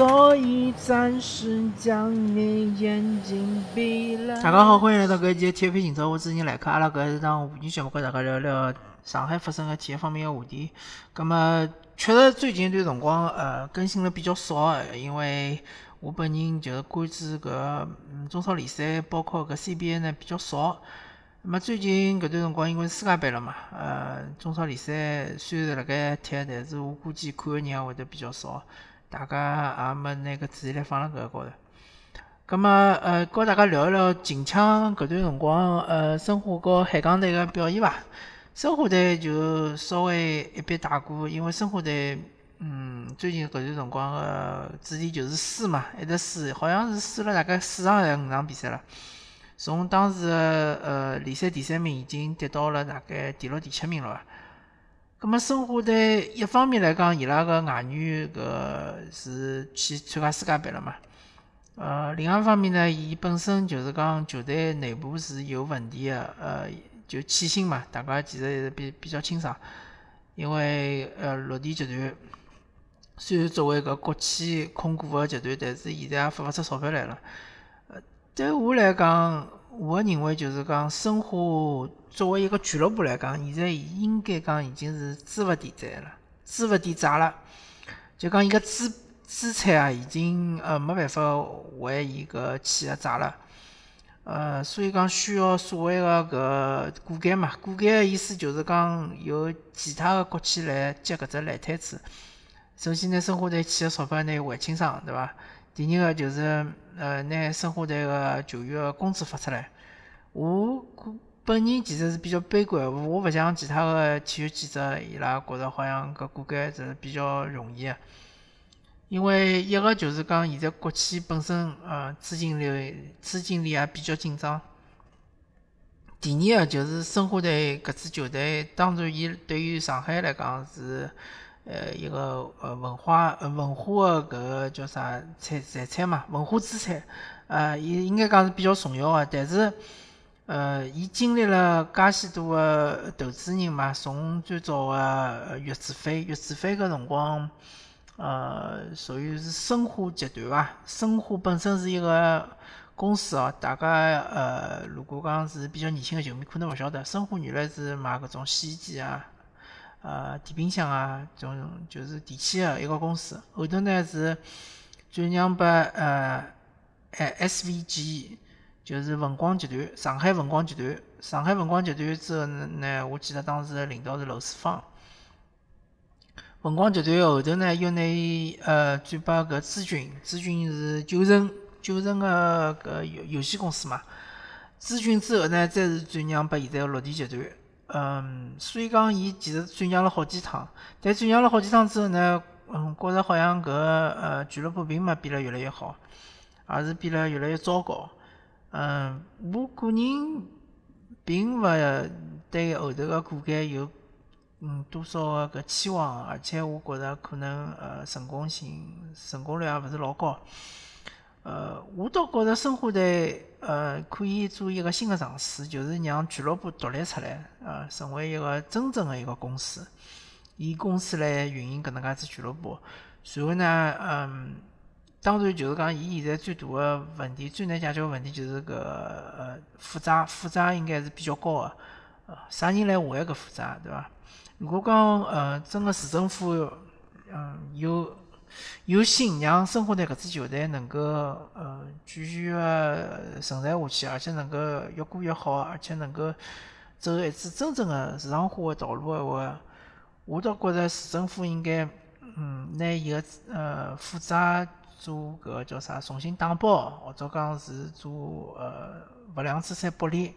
所以暂时将你眼睛闭了。大家好，欢迎来到搿一期体育今朝，我主持人来客。阿拉搿是档无线节目，跟大家聊聊上海发生的体育方面的话题。葛么，确实最近一段辰光，呃，更新了比较少，因为我本人就是关注搿中超联赛，包括搿 CBA 呢比较少。那么最近搿段辰光，因为世界杯了嘛，呃，中超联赛虽然辣盖踢，但是我估计看的人也会得比较少。大家也没拿个注意力放辣搿个高头。葛末呃，告大家聊一聊近腔搿段辰光，呃，申花和海港队个表现伐？申花队就稍微一笔带过，因为申花队，嗯，最近搿段辰光个主题就是输嘛，一直输，好像是输了大概四场还是五场比赛了。从当时呃联赛第三名已经跌到了大概第六、第七名了伐？咁么申花队一方面来讲，伊拉个外援搿是去参加世界杯了嘛？呃，另外一方面呢，伊本身就是讲球队内部是有问题的，呃，就欠薪嘛，大家其实还是比比较清爽。因为呃，绿地集团虽然作为搿国企控股个集团，但是现在也发勿出钞票来了。呃，对我来讲，我认为就是讲申花。作为一个俱乐部来讲，现在应该讲已经是资不抵债了，资不抵债了。就讲伊个资资产啊，已经呃没办法还伊个欠个债了。呃，所以讲需要所谓个搿股改嘛，股改个意思就是讲由其他个国企来接搿只烂摊子。首先拿申花队欠个钞票拿伊还清爽，对伐？第二个就是呃拿申花队个球员个工资发出来。我本人其实是比较悲观，我勿像其他个体育记者，伊拉觉着好像搿股改是比较容易个，因为一个就是讲现在国企本身呃资金流资金链也比较紧张，第二个就是申花队搿支球队，当然伊对于上海来讲是呃一个呃文化呃文化个搿个叫啥财财产嘛，文化资产，呃伊应该讲是比较重要个，但是。呃，伊经历了介许多个投资人嘛，从最早个岳志飞，岳志飞搿辰光，呃，属于是申花集团伐？申花本身是一个公司哦，大家呃，如果讲是比较年轻个球迷，可能勿晓得，申花原来是卖搿种洗衣机啊、呃电冰箱啊，种就是电器个一个公司。后头呢是转让拨呃，SVG。就是文光集团，上海文光集团，上海文光集团之后呢，我记得当时的领导是娄世芳。文光集团后头呢，又拿伊呃转拨搿资讯，资讯是九成九成个搿有有限公司嘛。资讯之后呢，再是转让拨现在个绿地集团。嗯，所以讲伊其实转让了好几趟，但转让了好几趟之后呢，嗯，觉着好像搿呃俱乐部并没变得越来越好，而是变得越来越糟糕。嗯，我个人并勿对后头个股改有嗯多少个搿期望，而且我觉着可能呃成功性成功率也勿是老高。呃，我倒觉着申花队呃可以做一个新的尝试，就是让俱乐部独立出来，呃，成为一个真正的一个公司，以公司来运营搿能介只俱乐部。随后呢，嗯。当然，就是讲，伊现在最大的问题、最难解决的问题就是搿呃负债，负债应该是比较高的。呃，啥人来还搿负债，对伐？如果讲呃，整个市政府嗯有有心让申花队搿支球队能够呃继续个存在下去，而且能够越过越好，而且能够走一次真正的市场化的道路的话，我倒觉着市政府应该嗯拿伊个呃负债。做搿个叫啥？重新打包，或者讲是做呃勿良资产剥离，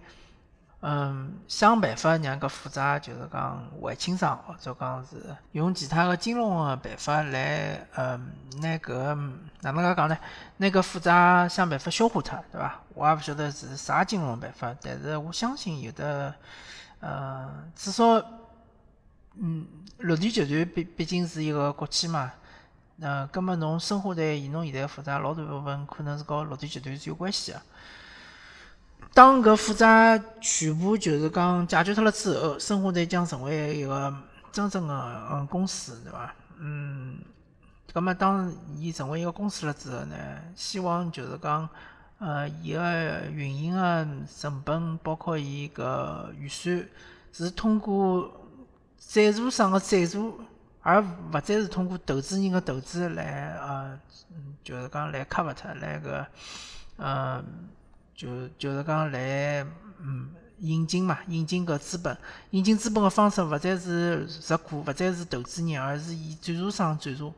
嗯，想办法让搿负债就是讲还清爽，或者讲是用其他个金融个办法来，嗯，拿搿哪能介讲呢？拿搿负债想办法消化脱，对伐？我也勿晓得是啥金融办法，但是我相信有的，呃，至少，嗯，绿地集团毕毕竟是一个国企嘛。呃，葛末侬申花队，以侬现在负债老大部分可能是和绿地集团是有关系个。当搿负债全部就是讲解决脱了之后，申花队将成为一个真正的嗯公司，对伐？嗯，葛末当伊成为一个公司了之后呢，希望就是讲，呃，伊个运营个成本，包括伊个预算，是通过赞助商个赞助，而勿再是通过投资人个投资来，呃，就是讲来 cover 脱，来个，呃，就就是讲来，嗯。引进嘛，引进搿资本，引进资本个方式勿再是入股，勿再是投资人，而是以赞助商赞助。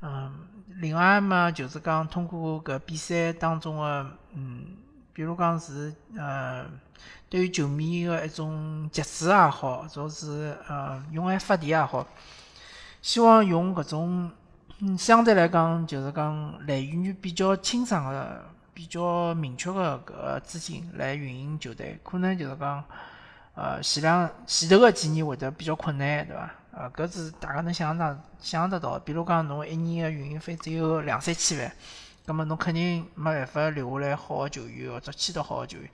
嗯，另外嘛，就是讲通过搿比赛当中个，嗯，比如讲是呃，对于球迷个一种集资也好，或是呃用爱发电也好，希望用搿种嗯相对来讲就是讲来源于比较清爽个。比较明确个搿资金来运营球队，可能就是讲，呃，前两前头个几年会得比较困难，对伐？呃，搿是大家能想象想象得到。比如讲，侬一年个运营费只有两三千万，葛末侬肯定没办法留下来好个球员或者签到好个球员。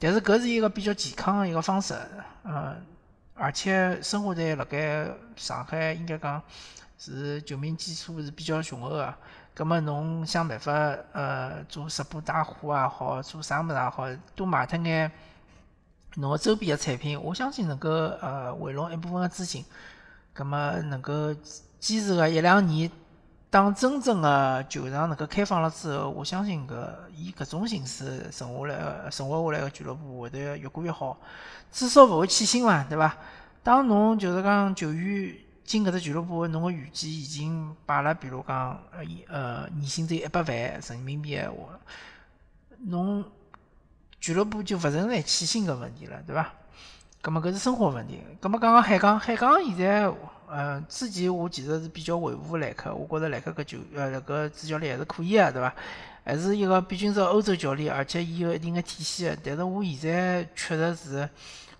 但是搿是一个比较健康个一个方式，呃，而且生活在辣盖上海，应该讲是球迷基础是比较雄厚个。葛末侬想办法，呃，做直播带货也好，做啥物事也好，多卖脱眼侬个周边个产品，我相信能够呃回笼一部分个资金。葛末能够坚持个一两年，当真正个球场能够开放了之后，我相信搿以搿种形式存下来、存活下来个俱乐部会得越过越好，至少勿会欠薪嘛，对伐？当侬就是讲球员。进搿只俱乐部，侬个预计已经摆了，比如讲，呃，呃，年薪只有一百万人民币闲话，侬俱乐部就勿存在欠薪搿问题了，对伐？葛末搿是生活问题。葛末讲讲海港，海港现在，呃，之前我其实是比较维护莱克，我觉着莱克搿球，呃，搿主教练还是可以个，对伐？还是一个毕竟是欧洲教练，而且伊有一定个体系个。但是我现在确实是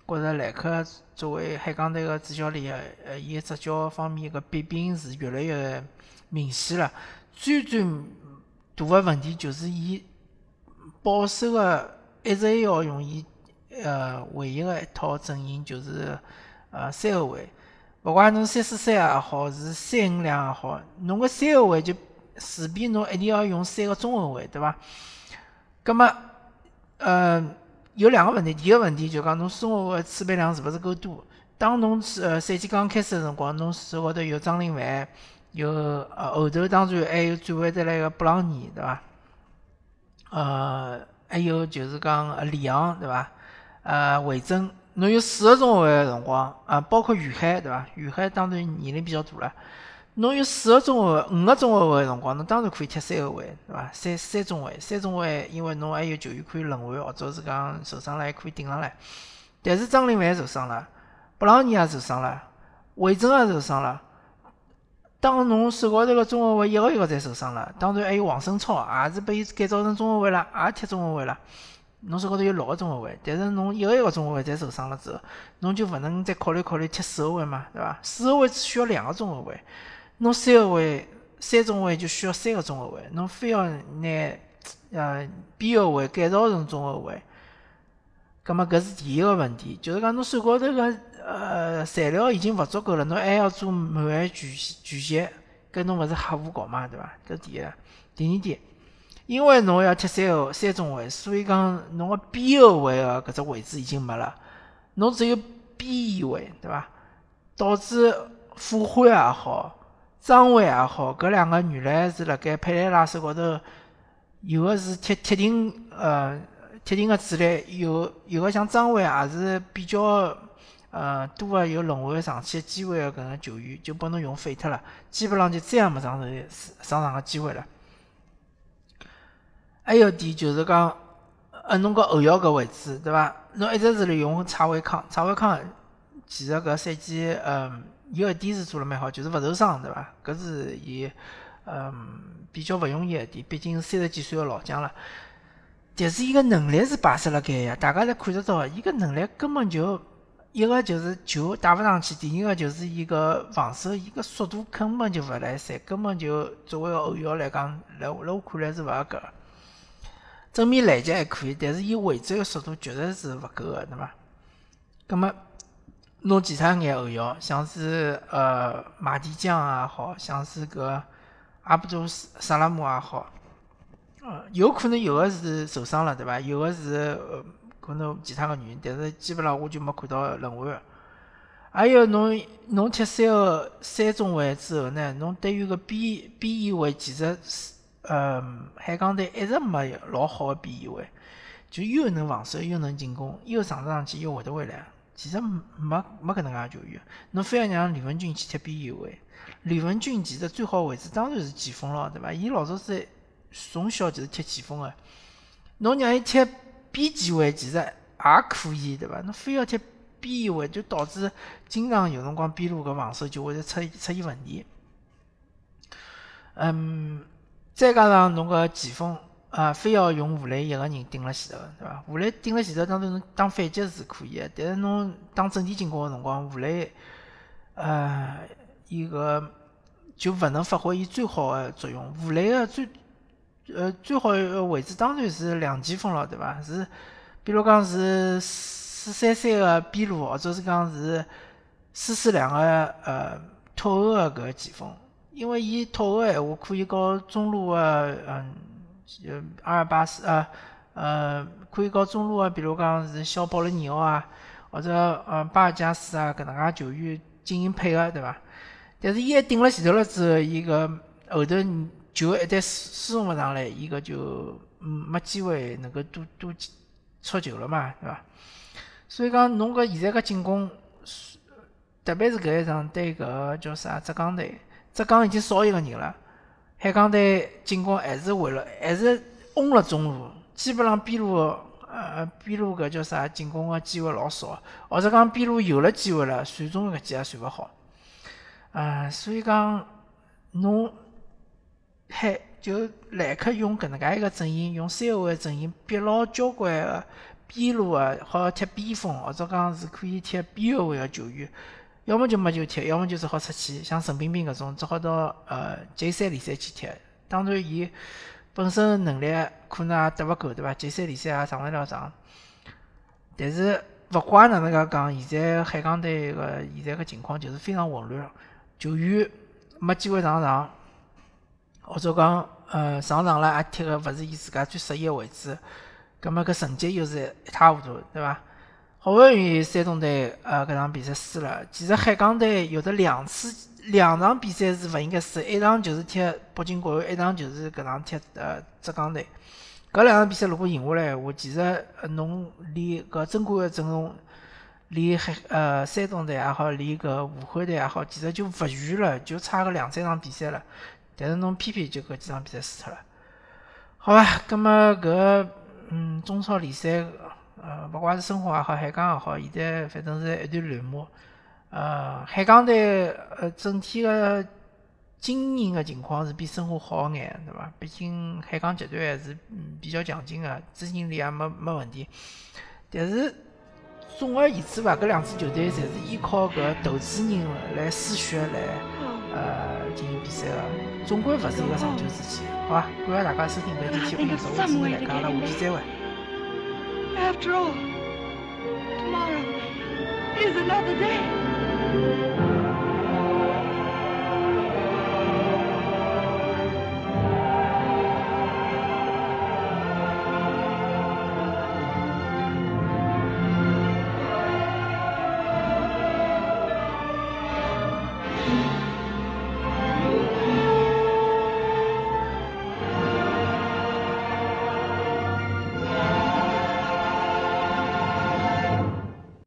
觉着莱克。作为海港队个主教练，呃，伊执教方面个弊病是越来越明显了。最最大个问题就是伊保守个一直要用伊呃唯一个一套阵型，就是呃三后卫。勿管侬三四三也好，是三五两也好，侬个三后卫就势必侬一定要用三个中后卫，对伐？葛末，呃。有两个问题，第一个问题就讲侬生活个储备量是勿是够多？当侬呃赛季刚开始个辰光，侬手高头有张琳凡，有呃后头当然还有转会得来个布朗尼，对伐？呃，还有就是讲里昂，对伐？呃，魏征，侬有四个中后卫个辰光，啊，包括于海，对伐？于海当然年龄比较大了。侬有四个中后卫，五个中后卫个辰光，侬当然可以踢三后卫，对伐？三三中卫，三中卫，因为侬还有球员可以轮换，或者是讲受伤了还可以顶上来。但是张琳凡受伤了，布朗尼也受伤了，魏征也受伤了。当侬手高头个中后卫一个一个侪受伤了，当然还有王胜超，也是被改造成中后卫了，也踢中后卫了。侬手高头有六个中后卫，但是侬一个一个中后卫侪受伤了之后，侬就勿能再考虑考虑踢四后卫嘛，对伐？四后卫只需要两个中后卫。侬三后卫、三中位就需要三个中后卫，侬非要拿呃边后卫改造成中后卫，葛末搿是第一个问题，就是讲侬手高头个呃材料已经勿足够了，侬还要做满汉全全席，搿侬勿是瞎胡搞嘛，对伐？搿第一，第二点，因为侬要踢三后三中卫，所以讲侬个边后卫个搿只位置已经没了，侬只有边后卫，对伐？导致傅欢也好。张伟也好，搿两个原来是辣盖佩莱拉手高头，有个是铁铁定呃铁定个主力，有有个像张伟也是比较呃多个有轮换上去机会个搿个球员，就拨侬用废脱了，基本上就再也没上场上场个机会了。还有点就是讲，呃，侬个后腰搿位置对伐？侬一直是利用蔡伟康，蔡伟康其实搿赛季嗯。有一点是做了蛮好，就是勿受伤，对伐？搿是伊，嗯，比较勿容易一点，毕竟三十几岁个老将了。但是伊个能力是摆设辣盖呀，大家侪看得到，伊个能力根本就一个就是球打勿上去，第二个就是伊个防守，伊个速度根本就勿来三，根本就作为后腰来讲，辣辣我看来是勿合格。正面拦截还可以，但是伊回追个速度绝对是勿够个，对伐？葛末。侬其他眼后腰，像是呃马蒂江也好像是搿阿布杜萨拉姆也好，呃，有可能有的是受伤了，对伐？有的是呃可能其他个原因，但是基本上我就没看到轮换。还有侬侬踢三个三中卫之后呢，侬对于个边边翼位其实，呃，海港队一直没老好个边翼位，就又能防守又能进攻，又上得上去又会得回来。其实没没搿能介球员，侬非要让李文俊去踢边翼位，李文俊其实最好位置当然是前锋咯，对伐？伊老早子从小就是踢前锋个，侬让伊踢边前卫其实也可以，对伐？侬非要踢。边翼位就导致经常有辰光边路搿防守就会得出出现问题。嗯，再加上侬搿前锋啊，非要用吴磊一个人顶辣前头，对伐？吴磊顶辣前头，当然侬打反击是可以个，但是侬打阵地进攻个辰光，吴磊呃，伊个就勿能发挥伊最好个作用。吴磊个最呃最好个位置当然是两前锋了，对伐？是，比如讲是。四三三个边路，或者是讲是四四两个呃托后个搿个前锋，因为伊托后个闲话可以搞中路个嗯，阿尔巴斯啊，呃，可以搞中路个，比如讲是小保罗尼奥啊，或者呃巴尔加斯啊搿能介球员进行配合，对伐？但是伊一顶了前头了之后，伊个后头球一旦输送勿上来，伊个就嗯没机会能够多多出球了嘛，对伐？所以讲，侬搿现在搿进攻，特别是搿一场对搿叫啥浙江队，浙江已经少一个人了。海港队进攻还是为了，还是轰了中路，基本上边路呃边路搿叫啥进攻个机会老少，或者讲边路有了机会了，传中搿记也传勿好。啊，所以讲侬海就立刻用搿能介一个阵型，用三后卫阵型逼牢交关个。边路啊，好踢边锋，或者讲是可以踢边后卫个球员，要么就没球踢，要么就只好出去，像陈彬彬搿种，只好到呃 J 三联赛去踢。当然，伊本身能力可能也得勿够，对伐？J 三联赛也上勿了场。但是勿怪哪能介讲，现在海港队个现在个情况就是非常混乱，球员没机会上场，或者讲呃上场了也踢个勿是伊自家最适意个位置。葛末搿成绩又是一塌糊涂，对伐？好不容易山东队呃搿场比赛输了，其实海港队有的两次两场比赛是勿应该输，一场就是踢北京国安，一场就是搿场踢呃浙江队。搿两场比赛如果赢下来，话其实侬离搿争冠的阵容，离海呃山东队也好，离搿武汉队也好，其实就勿远了，就差个两三场比赛了。但是侬偏偏就搿几场比赛输脱了，好吧？葛末搿。嗯，中超联赛，呃，勿管是申花也好，海港也好，现在反正是一段乱麻。呃，海港队呃整体个经营个情况是比申花好眼，对伐？毕竟海港集团还是嗯比较强劲个，资金链也没没问题。但是总而言之伐，搿两支球队侪是依靠搿投资人来输血来呃进行比赛个，总归勿是一个长久之计。好伐，感谢大家收听本期节目，我是来讲，阿拉下期再会。After all, tomorrow is another day.